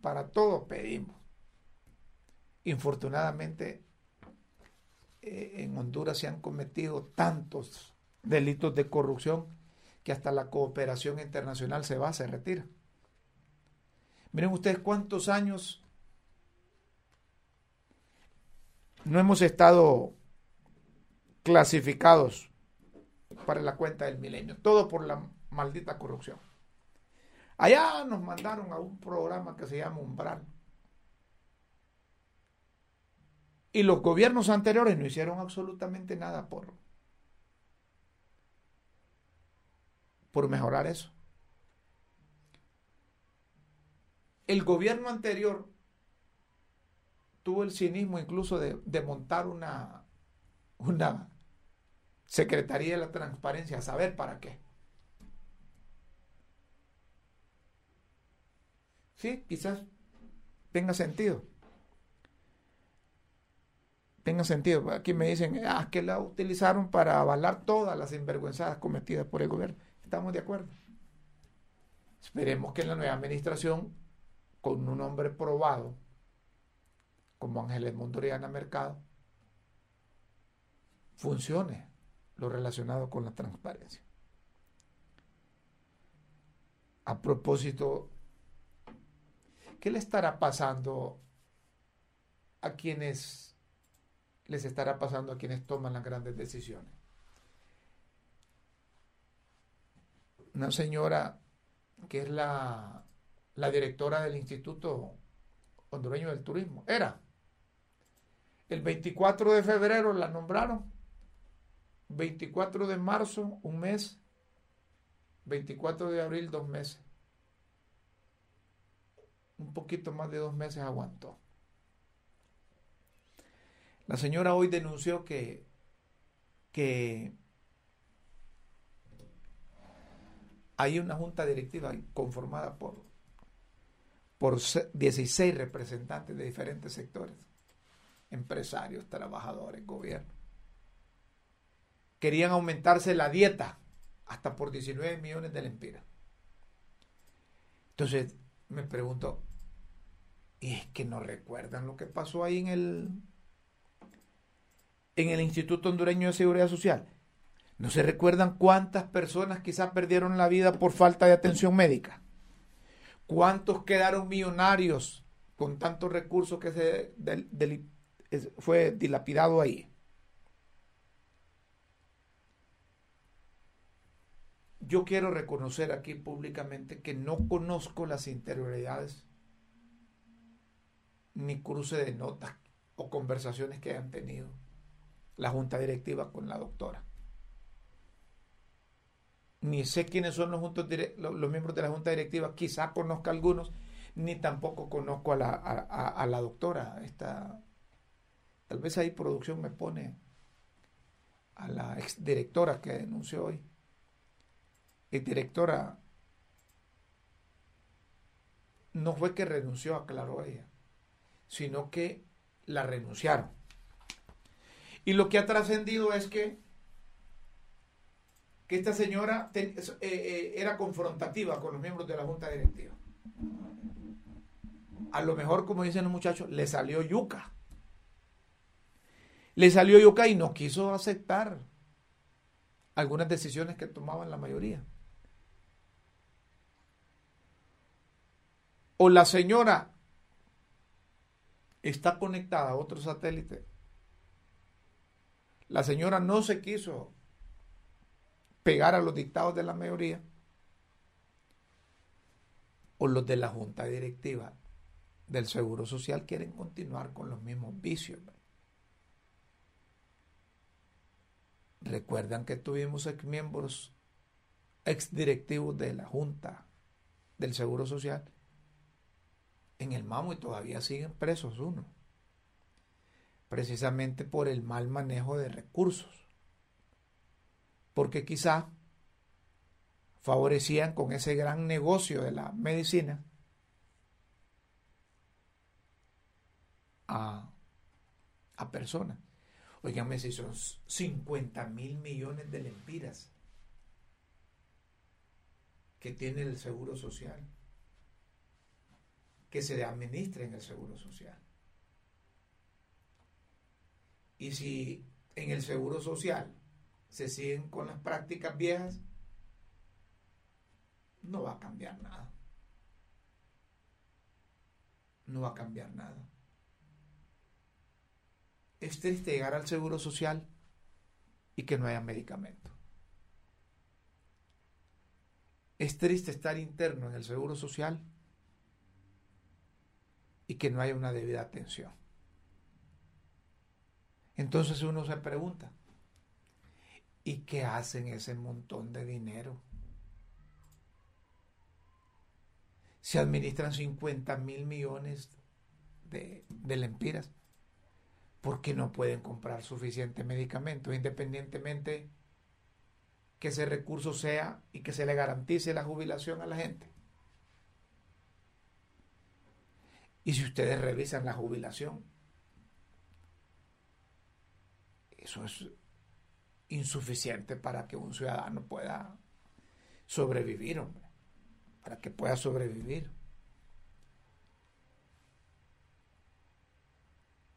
para todo pedimos. Infortunadamente, eh, en Honduras se han cometido tantos delitos de corrupción que hasta la cooperación internacional se va, se retira. Miren ustedes cuántos años no hemos estado clasificados para la cuenta del milenio, todo por la maldita corrupción. Allá nos mandaron a un programa que se llama Umbral Y los gobiernos anteriores no hicieron absolutamente nada por, por mejorar eso. el gobierno anterior tuvo el cinismo incluso de, montar una, una Secretaría de la Transparencia, a saber para qué. Sí, quizás tenga sentido. Tenga sentido. Aquí me dicen, ah, que la utilizaron para avalar todas las sinvergüenzadas cometidas por el gobierno. Estamos de acuerdo. Esperemos que en la nueva administración, con un hombre probado, como Ángeles Mondoriana Mercado, funcione lo relacionado con la transparencia. A propósito, ¿qué le estará pasando a quienes les estará pasando a quienes toman las grandes decisiones? Una señora que es la, la directora del Instituto Hondureño del Turismo, era. El 24 de febrero la nombraron 24 de marzo, un mes. 24 de abril, dos meses. Un poquito más de dos meses aguantó. La señora hoy denunció que, que hay una junta directiva conformada por, por 16 representantes de diferentes sectores, empresarios, trabajadores, gobierno querían aumentarse la dieta hasta por 19 millones de lempiras. Entonces me pregunto, ¿y es que no recuerdan lo que pasó ahí en el, en el Instituto Hondureño de Seguridad Social? ¿No se recuerdan cuántas personas quizás perdieron la vida por falta de atención médica? ¿Cuántos quedaron millonarios con tantos recursos que se fue dilapidado ahí? Yo quiero reconocer aquí públicamente que no conozco las interioridades ni cruce de notas o conversaciones que hayan tenido la junta directiva con la doctora. Ni sé quiénes son los, miembros de la junta directiva, quizá conozca algunos, ni tampoco conozco a la, doctora. Esta, tal vez ahí producción me pone a la exdirectora que denunció hoy directora no fue que renunció, aclaró ella, sino que la renunciaron. Y lo que ha trascendido es que, que esta señora eh, eh, era confrontativa con los miembros de la junta directiva. A lo mejor, como dicen los muchachos, le salió yuca. Le salió yuca y no quiso aceptar algunas decisiones que tomaban la mayoría. o la señora está conectada a otro satélite, la señora no se quiso pegar a los dictados de la mayoría, o los de la junta directiva del Seguro Social quieren continuar con los mismos vicios. Recuerdan que tuvimos ex miembros, ex directivos de la Junta del Seguro Social en el Mamo y todavía siguen presos uno, precisamente por el mal manejo de recursos, porque quizá favorecían con ese gran negocio de la medicina a, a personas. Oiganme si son 50 mil millones de lempiras que tiene el Seguro Social que se administre en el Seguro Social. Y si en el Seguro Social se siguen con las prácticas viejas, no va a cambiar nada. No va a cambiar nada. Es triste llegar al Seguro Social y que no haya medicamento. Es triste estar interno en el Seguro Social y que no haya una debida atención. Entonces uno se pregunta, ¿y qué hacen ese montón de dinero? se administran 50 mil millones de, de lempiras porque no pueden comprar suficiente medicamentos, independientemente que ese recurso sea y que se le garantice la jubilación a la gente. Y si ustedes revisan la jubilación, eso es insuficiente para que un ciudadano pueda sobrevivir, hombre, para que pueda sobrevivir.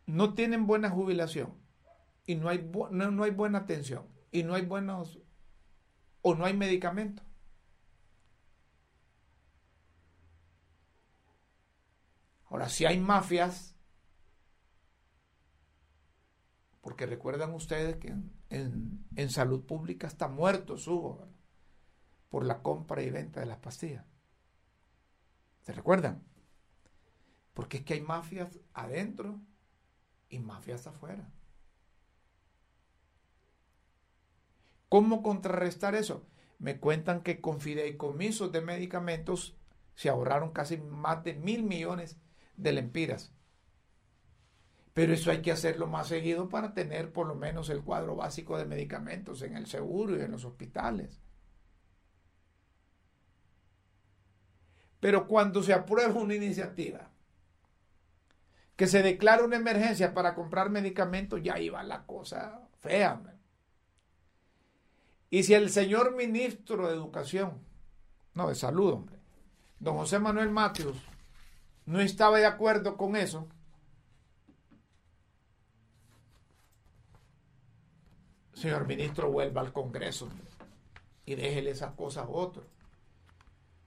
No tienen buena jubilación y no hay, no, no hay buena atención y no hay buenos o no hay medicamentos. Ahora, si hay mafias, porque recuerdan ustedes que en, salud pública está muerto subo por la compra y venta de las pastillas. ¿Se recuerdan? Porque es que hay mafias adentro y mafias afuera. ¿Cómo contrarrestar eso? Me cuentan que con fideicomisos de medicamentos se ahorraron casi más de mil millones de lempiras. Pero eso hay que hacerlo más seguido para tener por lo menos el cuadro básico de medicamentos en el seguro y en los hospitales. Pero cuando se aprueba una iniciativa que se declara una emergencia para comprar medicamentos, ya iba la cosa fea. Y si el señor ministro de Educación, no, de Salud, hombre, don José Manuel Matius, no estaba de acuerdo con eso, señor ministro, vuelva al Congreso y déjele esas cosas a otros.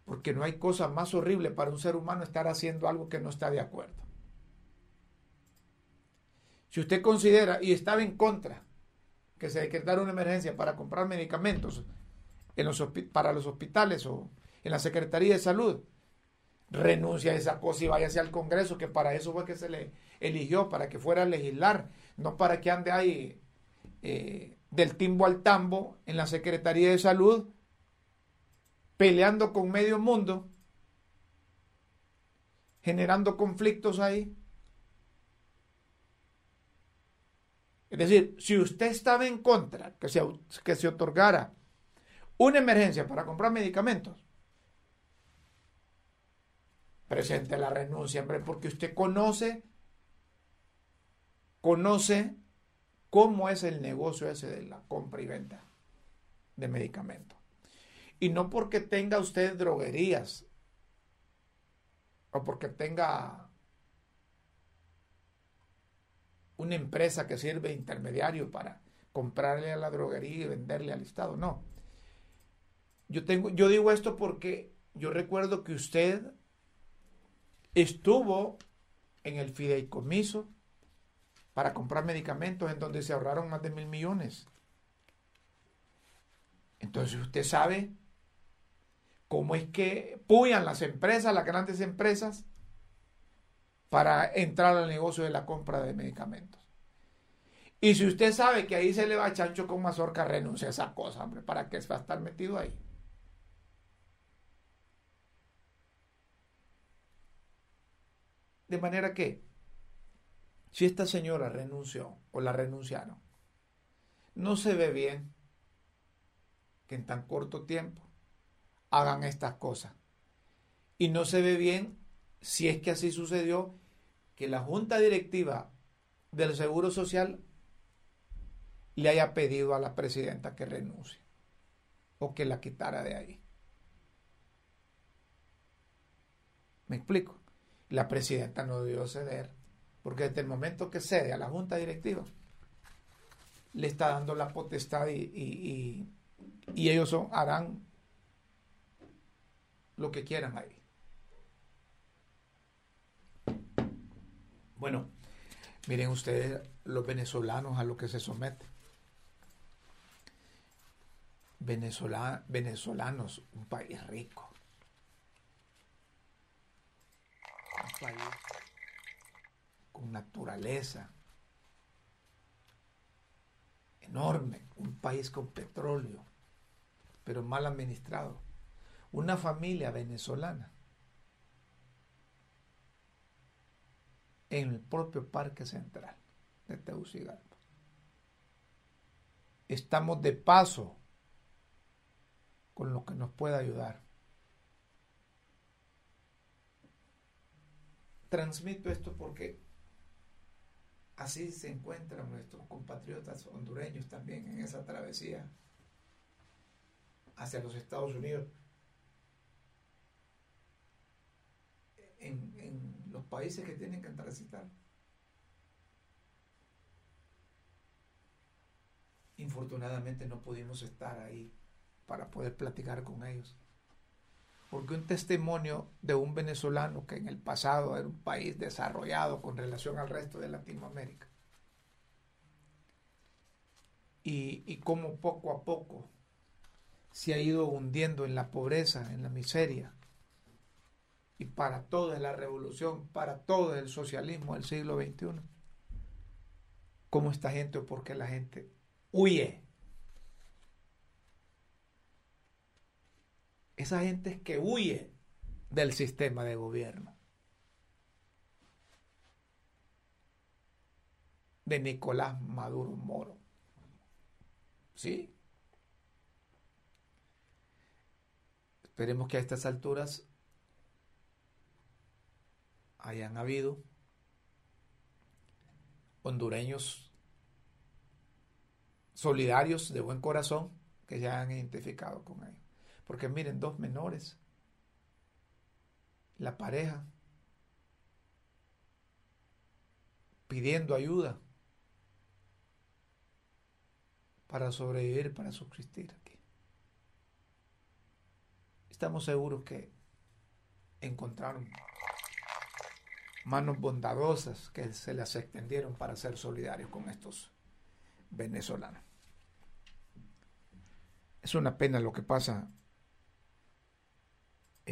Porque no hay cosa más horrible para un ser humano estar haciendo algo que no está de acuerdo. Si usted considera y estaba en contra que se decretara una emergencia para comprar medicamentos en los, para los hospitales o en la Secretaría de Salud, renuncia a esa cosa y váyase al Congreso, que para eso fue que se le eligió, para que fuera a legislar, no para que ande ahí eh, del timbo al tambo en la Secretaría de Salud, peleando con medio mundo, generando conflictos ahí. Es decir, si usted estaba en contra que se, que se otorgara una emergencia para comprar medicamentos, presente la renuncia, hombre, porque usted conoce, conoce cómo es el negocio ese de la compra y venta de medicamentos. Y no porque tenga usted droguerías o porque tenga una empresa que sirve de intermediario para comprarle a la droguería y venderle al Estado. No. Yo, tengo, yo digo esto porque yo recuerdo que usted estuvo en el fideicomiso para comprar medicamentos en donde se ahorraron más de mil millones. Entonces usted sabe cómo es que puyan las empresas, las grandes empresas, para entrar al negocio de la compra de medicamentos. Y si usted sabe que ahí se le va chancho con mazorca, renuncia a esa cosa, hombre, ¿para qué va a estar metido ahí? De manera que, si esta señora renunció o la renunciaron, no se ve bien que en tan corto tiempo hagan estas cosas. Y no se ve bien, si es que así sucedió, que la junta directiva del Seguro Social le haya pedido a la presidenta que renuncie o que la quitara de ahí. ¿Me explico? La presidenta no debió ceder, porque desde el momento que cede a la junta directiva, le está dando la potestad y, y ellos son, harán lo que quieran ahí. Bueno, miren ustedes los venezolanos a lo que se someten. venezolanos, un país rico. Un país con naturaleza enorme, un país con petróleo, pero mal administrado. Una familia venezolana en el propio Parque Central de Tegucigalpa. Estamos de paso con lo que nos pueda ayudar. Transmito esto porque así se encuentran nuestros compatriotas hondureños también en esa travesía hacia los Estados Unidos. En, los países que tienen que transitar. Infortunadamente no pudimos estar ahí para poder platicar con ellos. Porque un testimonio de un venezolano que en el pasado era un país desarrollado con relación al resto de Latinoamérica. Y, y cómo poco a poco se ha ido hundiendo en la pobreza, en la miseria. Y para toda la revolución, para todo el socialismo del siglo XXI. ¿Cómo esta gente o por qué la gente huye? Esa gente es que huye del sistema de gobierno. De Nicolás Maduro Moro. ¿Sí? Esperemos que a estas alturas hayan habido hondureños solidarios de buen corazón que se hayan identificado con ellos. Porque miren, dos menores, la pareja, pidiendo ayuda para sobrevivir, para subsistir aquí. Estamos seguros que encontraron manos bondadosas que se las extendieron para ser solidarios con estos venezolanos. Es una pena lo que pasa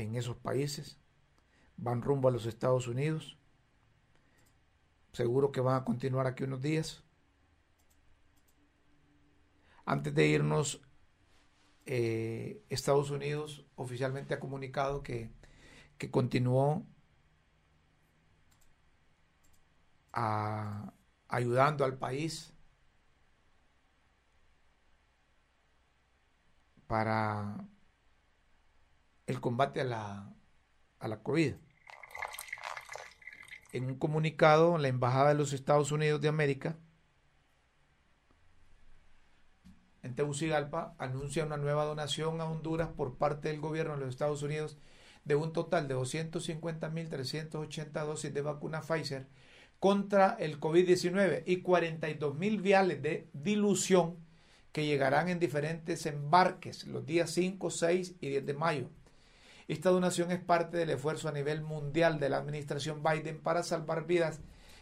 en esos países, van rumbo a los Estados Unidos, seguro que van a continuar aquí unos días. Antes de irnos, eh, Estados Unidos oficialmente ha comunicado que, que continuó ayudando al país para el combate a la, a la COVID. En un comunicado, la Embajada de los Estados Unidos de América en Tegucigalpa anuncia una nueva donación a Honduras por parte del gobierno de los Estados Unidos de un total de 250.380 dosis de vacuna Pfizer contra el COVID-19 y 42.000 viales de dilución que llegarán en diferentes embarques los días 5, 6 y 10 de mayo. Esta donación es parte del esfuerzo a nivel mundial de la administración Biden para salvar vidas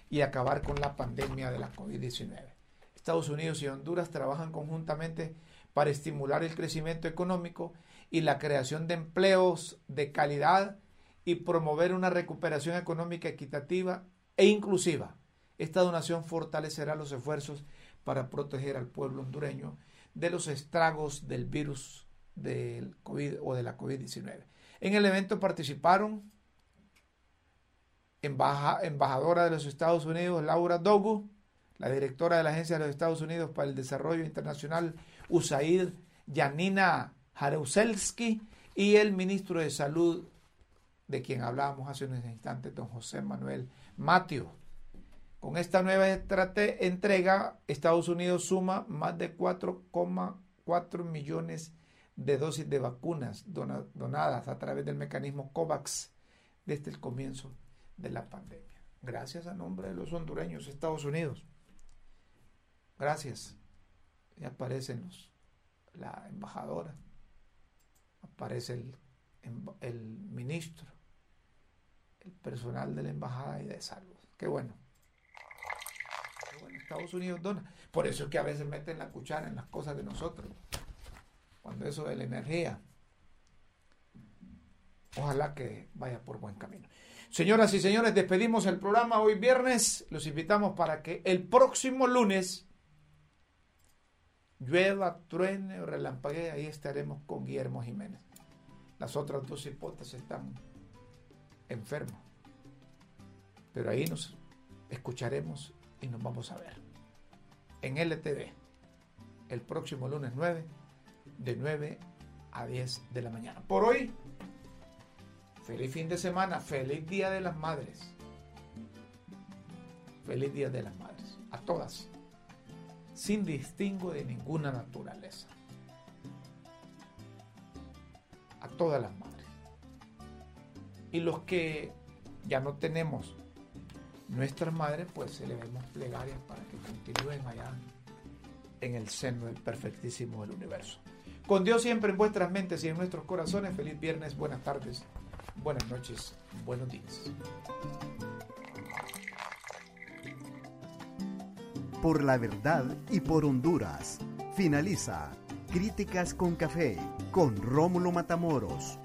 y acabar con la pandemia de la COVID-19. Estados Unidos y Honduras trabajan conjuntamente para estimular el crecimiento económico y la creación de empleos de calidad y promover una recuperación económica equitativa e inclusiva. Esta donación fortalecerá los esfuerzos para proteger al pueblo hondureño de los estragos del virus del COVID o de la COVID-19. En el evento participaron embajadora de los Estados Unidos, Laura Dogu, la directora de la Agencia de los Estados Unidos para el Desarrollo Internacional, USAID, Janina Jaruzelski, y el ministro de Salud, de quien hablábamos hace unos instantes, don José Manuel Matio. Con esta nueva entrega, Estados Unidos suma más de 4,4 millones de de dosis de vacunas donadas a través del mecanismo COVAX desde el comienzo de la pandemia. Gracias a nombre de los hondureños, Estados Unidos. Gracias. Y aparecen los, la embajadora, aparece el, el ministro, el personal de la embajada y de salud. Qué bueno. Qué bueno. Estados Unidos dona. Por eso es que a veces meten la cuchara en las cosas de nosotros cuando eso de la energía. Ojalá que vaya por buen camino. Señoras y señores, despedimos el programa hoy viernes. Los invitamos para que el próximo lunes llueva, truene o relampaguee. Ahí estaremos con Guillermo Jiménez. Las otras dos hipótesis están enfermos. Pero ahí nos escucharemos y nos vamos a ver en LTV el próximo lunes 9 de 9 a 10 de la mañana. Por hoy, feliz fin de semana, feliz Día de las Madres. Feliz Día de las Madres. A todas. Sin distingo de ninguna naturaleza. A todas las madres. Y los que ya no tenemos nuestras madres, pues se debemos plegarias para que continúen allá en el seno del perfectísimo del universo. Con Dios siempre en vuestras mentes y en nuestros corazones. Feliz viernes, buenas tardes, buenas noches, buenos días. Por la verdad y por Honduras. Finaliza Críticas con Café con Rómulo Matamoros.